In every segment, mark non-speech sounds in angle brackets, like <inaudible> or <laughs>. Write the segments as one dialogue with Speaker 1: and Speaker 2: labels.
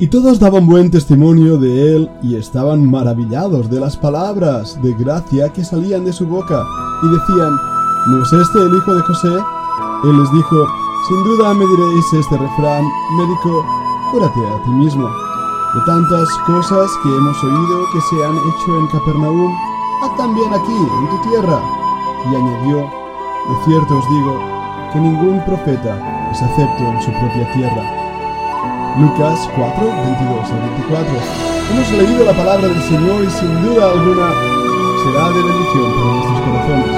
Speaker 1: Y todos daban buen testimonio de él y estaban maravillados de las palabras de gracia que salían de su boca, y decían, ¿no es este el hijo de José? Él les dijo, sin duda me diréis este refrán, médico, cúrate a ti mismo. De tantas cosas que hemos oído que se han hecho en Capernaum, haz también aquí, en tu tierra. Y añadió, de cierto os digo, que ningún profeta es acepto en su propia tierra. Lucas 4, 22 al 24. Hemos leído la palabra del Señor y sin duda alguna será de bendición para nuestros corazones.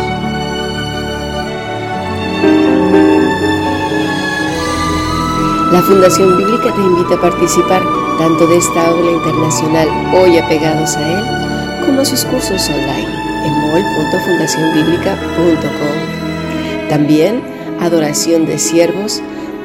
Speaker 2: La Fundación Bíblica te invita a participar tanto de esta aula internacional hoy apegados a él, como a sus cursos online en mol.fundacionbiblica.com. También adoración de siervos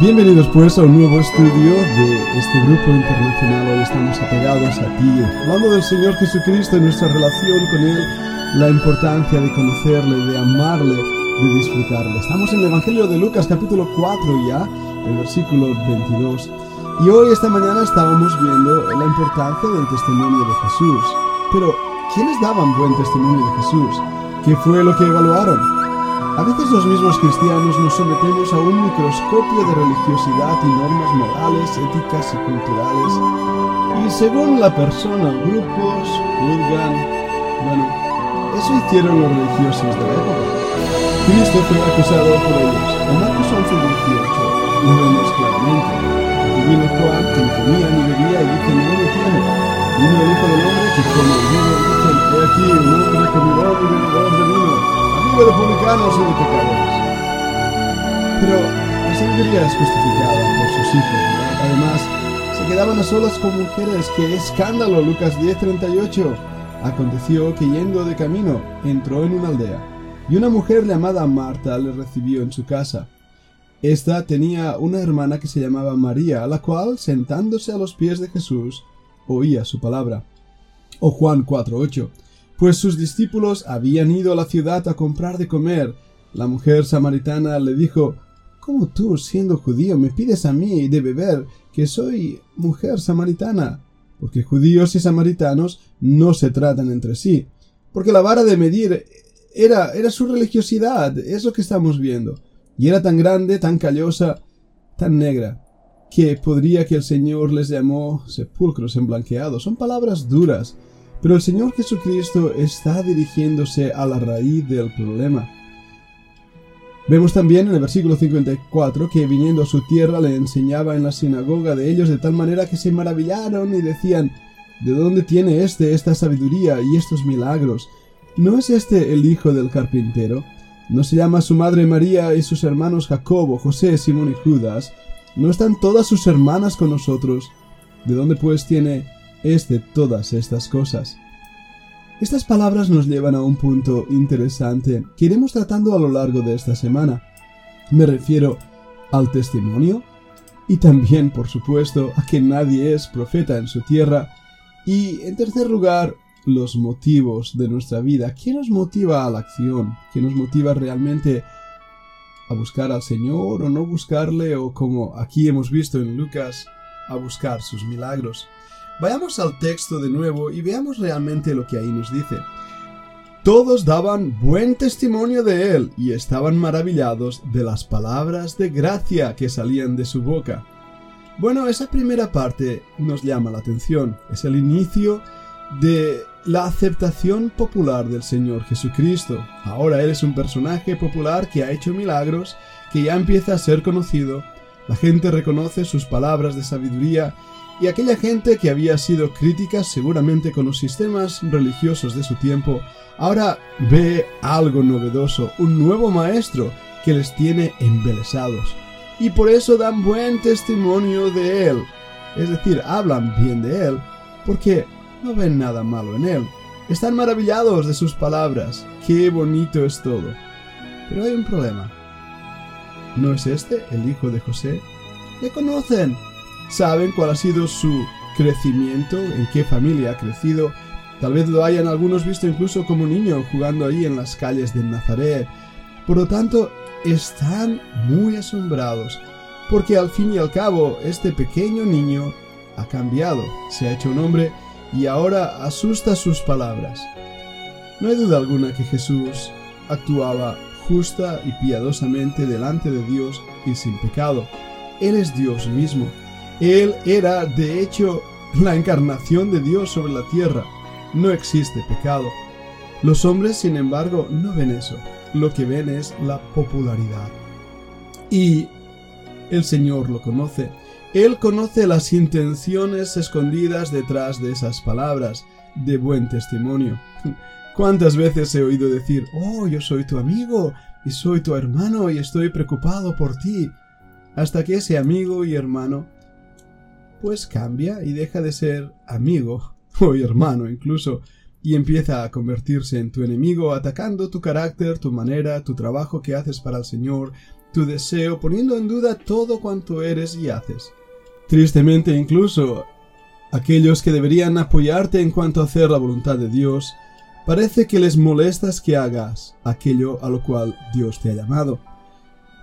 Speaker 1: Bienvenidos pues a un nuevo estudio de este grupo internacional. Hoy estamos apegados a ti, hablando del Señor Jesucristo y nuestra relación con Él, la importancia de conocerle, de amarle, de disfrutarle. Estamos en el Evangelio de Lucas capítulo 4 ya, el versículo 22. Y hoy, esta mañana, estábamos viendo la importancia del testimonio de Jesús. Pero, ¿quiénes daban buen testimonio de Jesús? ¿Qué fue lo que evaluaron? A veces los mismos cristianos nos sometemos a un microscopio de religiosidad y normas morales, éticas y culturales. Y según la persona, grupos juzgan. Bueno, eso hicieron los religiosos de la época. Cristo fue acusado por ellos. En Marcos 11, 18 lo vemos claramente. Aquí vino Juan, que no comía ni bebía, y dice, no lo tiene. Vino el Hijo del Hombre que come el vino, y dicen, he aquí un hombre comedor y bebedor de vino de publicanos y de pecadores. Pero la sabiduría es justificada por sus hijos, Además, se quedaban a solas con mujeres. ¡Qué escándalo! Lucas 10:38. Aconteció que yendo de camino, entró en una aldea, y una mujer llamada Marta le recibió en su casa. Esta tenía una hermana que se llamaba María, la cual, sentándose a los pies de Jesús, oía su palabra. O Juan 4:8 pues sus discípulos habían ido a la ciudad a comprar de comer. La mujer samaritana le dijo ¿Cómo tú, siendo judío, me pides a mí de beber, que soy mujer samaritana? Porque judíos y samaritanos no se tratan entre sí. Porque la vara de medir era, era su religiosidad, es lo que estamos viendo. Y era tan grande, tan callosa, tan negra, que podría que el Señor les llamó sepulcros emblanqueados. Son palabras duras, pero el Señor Jesucristo está dirigiéndose a la raíz del problema. Vemos también en el versículo 54 que viniendo a su tierra le enseñaba en la sinagoga de ellos de tal manera que se maravillaron y decían, ¿de dónde tiene éste esta sabiduría y estos milagros? ¿No es este el hijo del carpintero? ¿No se llama su madre María y sus hermanos Jacobo, José, Simón y Judas? ¿No están todas sus hermanas con nosotros? ¿De dónde pues tiene es de todas estas cosas. Estas palabras nos llevan a un punto interesante que iremos tratando a lo largo de esta semana. Me refiero al testimonio y también, por supuesto, a que nadie es profeta en su tierra y, en tercer lugar, los motivos de nuestra vida. ¿Qué nos motiva a la acción? ¿Qué nos motiva realmente a buscar al Señor o no buscarle o como aquí hemos visto en Lucas, a buscar sus milagros? Vayamos al texto de nuevo y veamos realmente lo que ahí nos dice. Todos daban buen testimonio de él y estaban maravillados de las palabras de gracia que salían de su boca. Bueno, esa primera parte nos llama la atención. Es el inicio de la aceptación popular del Señor Jesucristo. Ahora Él es un personaje popular que ha hecho milagros, que ya empieza a ser conocido. La gente reconoce sus palabras de sabiduría y aquella gente que había sido crítica seguramente con los sistemas religiosos de su tiempo, ahora ve algo novedoso, un nuevo maestro que les tiene embelesados. Y por eso dan buen testimonio de él. Es decir, hablan bien de él, porque no ven nada malo en él. Están maravillados de sus palabras. Qué bonito es todo. Pero hay un problema. ¿No es este el hijo de José? Le conocen. Saben cuál ha sido su crecimiento, en qué familia ha crecido. Tal vez lo hayan algunos visto incluso como niño jugando ahí en las calles de Nazaret. Por lo tanto, están muy asombrados, porque al fin y al cabo este pequeño niño ha cambiado, se ha hecho un hombre y ahora asusta sus palabras. No hay duda alguna que Jesús actuaba justa y piadosamente delante de Dios y sin pecado. Él es Dios mismo. Él era, de hecho, la encarnación de Dios sobre la tierra. No existe pecado. Los hombres, sin embargo, no ven eso. Lo que ven es la popularidad. Y el Señor lo conoce. Él conoce las intenciones escondidas detrás de esas palabras de buen testimonio. <laughs> ¿Cuántas veces he oído decir, oh, yo soy tu amigo y soy tu hermano y estoy preocupado por ti? Hasta que ese amigo y hermano pues cambia y deja de ser amigo <laughs> o hermano incluso y empieza a convertirse en tu enemigo atacando tu carácter, tu manera, tu trabajo que haces para el Señor, tu deseo, poniendo en duda todo cuanto eres y haces. Tristemente incluso, aquellos que deberían apoyarte en cuanto a hacer la voluntad de Dios, parece que les molestas que hagas aquello a lo cual Dios te ha llamado.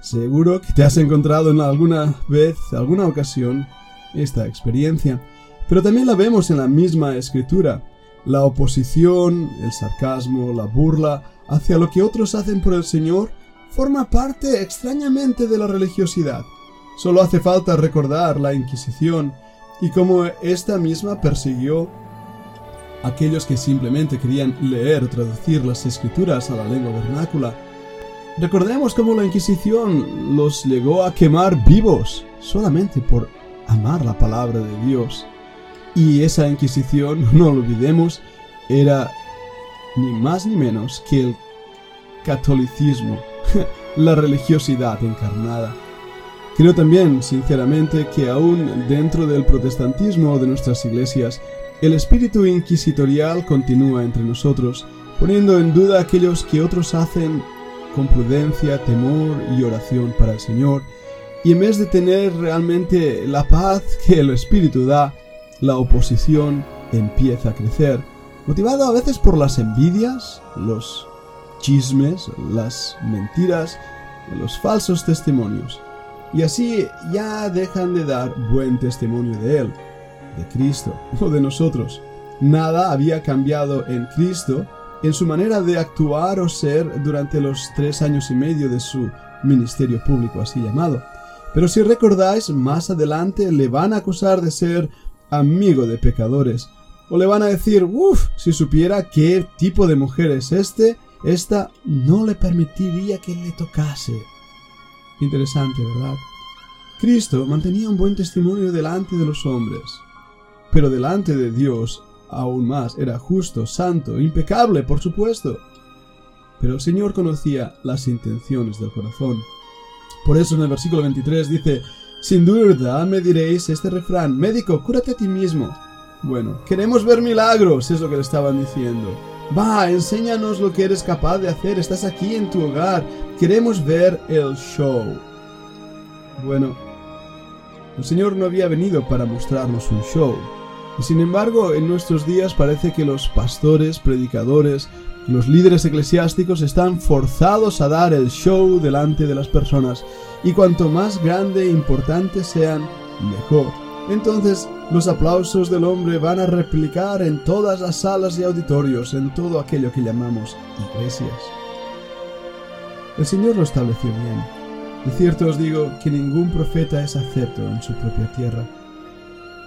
Speaker 1: Seguro que te has encontrado en alguna vez, alguna ocasión, esta experiencia, pero también la vemos en la misma escritura. La oposición, el sarcasmo, la burla hacia lo que otros hacen por el Señor forma parte extrañamente de la religiosidad. Solo hace falta recordar la Inquisición y cómo esta misma persiguió a aquellos que simplemente querían leer o traducir las escrituras a la lengua vernácula. Recordemos cómo la Inquisición los llegó a quemar vivos solamente por amar la palabra de Dios. Y esa Inquisición, <laughs> no olvidemos, era ni más ni menos que el catolicismo, <laughs> la religiosidad encarnada. Creo también, sinceramente, que aún dentro del protestantismo de nuestras iglesias, el espíritu inquisitorial continúa entre nosotros, poniendo en duda aquellos que otros hacen con prudencia, temor y oración para el Señor, y en vez de tener realmente la paz que el espíritu da, la oposición empieza a crecer, motivado a veces por las envidias, los chismes, las mentiras, los falsos testimonios y así ya dejan de dar buen testimonio de Él, de Cristo <laughs> o de nosotros. Nada había cambiado en Cristo en su manera de actuar o ser durante los tres años y medio de su ministerio público así llamado. Pero si recordáis, más adelante le van a acusar de ser amigo de pecadores. O le van a decir, uff, si supiera qué tipo de mujer es este, esta no le permitiría que le tocase. Interesante, ¿verdad? Cristo mantenía un buen testimonio delante de los hombres, pero delante de Dios aún más era justo, santo, impecable, por supuesto. Pero el Señor conocía las intenciones del corazón. Por eso en el versículo 23 dice, Sin duda me diréis este refrán, médico, cúrate a ti mismo. Bueno, queremos ver milagros, es lo que le estaban diciendo. Va, enséñanos lo que eres capaz de hacer, estás aquí en tu hogar, queremos ver el show. Bueno, el Señor no había venido para mostrarnos un show, y sin embargo en nuestros días parece que los pastores, predicadores, los líderes eclesiásticos están forzados a dar el show delante de las personas, y cuanto más grande e importante sean, mejor. Entonces los aplausos del hombre van a replicar en todas las salas y auditorios, en todo aquello que llamamos iglesias. El Señor lo estableció bien. De cierto os digo que ningún profeta es acepto en su propia tierra.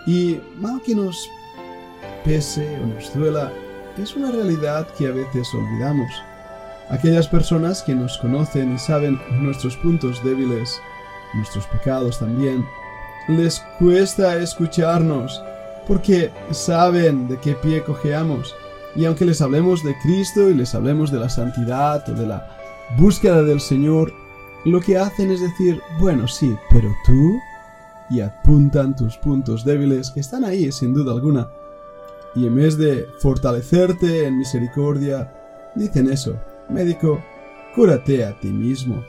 Speaker 1: Y, mal que nos pese o nos duela, es una realidad que a veces olvidamos. Aquellas personas que nos conocen y saben nuestros puntos débiles, nuestros pecados también, les cuesta escucharnos porque saben de qué pie cojeamos. Y aunque les hablemos de Cristo y les hablemos de la santidad o de la búsqueda del Señor, lo que hacen es decir, bueno, sí, pero tú, y apuntan tus puntos débiles que están ahí sin duda alguna. Y en vez de fortalecerte en misericordia, dicen eso, médico, cúrate a ti mismo.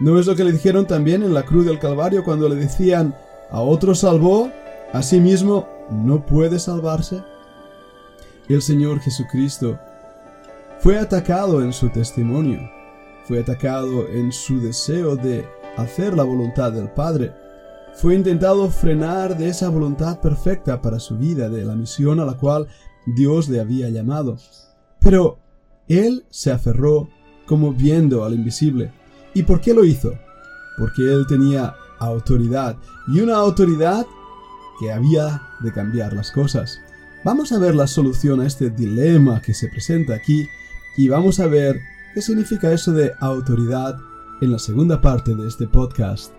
Speaker 1: ¿No es lo que le dijeron también en la cruz del Calvario cuando le decían, a otro salvó, a sí mismo no puede salvarse? El Señor Jesucristo fue atacado en su testimonio, fue atacado en su deseo de hacer la voluntad del Padre, fue intentado frenar de esa voluntad perfecta para su vida, de la misión a la cual Dios le había llamado. Pero él se aferró como viendo al invisible. ¿Y por qué lo hizo? Porque él tenía autoridad y una autoridad que había de cambiar las cosas. Vamos a ver la solución a este dilema que se presenta aquí y vamos a ver qué significa eso de autoridad en la segunda parte de este podcast.